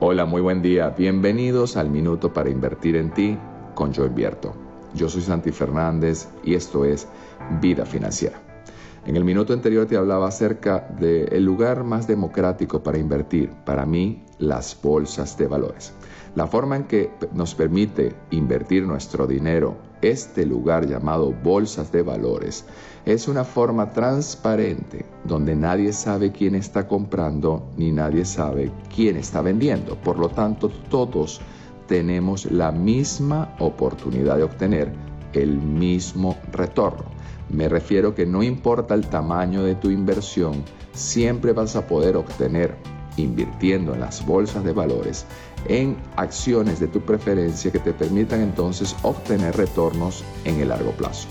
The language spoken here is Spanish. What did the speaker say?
Hola, muy buen día. Bienvenidos al Minuto para Invertir en Ti con Yo Invierto. Yo soy Santi Fernández y esto es Vida Financiera. En el minuto anterior te hablaba acerca del lugar más democrático para invertir. Para mí, las bolsas de valores. La forma en que nos permite invertir nuestro dinero este lugar llamado bolsas de valores es una forma transparente donde nadie sabe quién está comprando ni nadie sabe quién está vendiendo. Por lo tanto, todos tenemos la misma oportunidad de obtener el mismo retorno. Me refiero que no importa el tamaño de tu inversión, siempre vas a poder obtener invirtiendo en las bolsas de valores en acciones de tu preferencia que te permitan entonces obtener retornos en el largo plazo.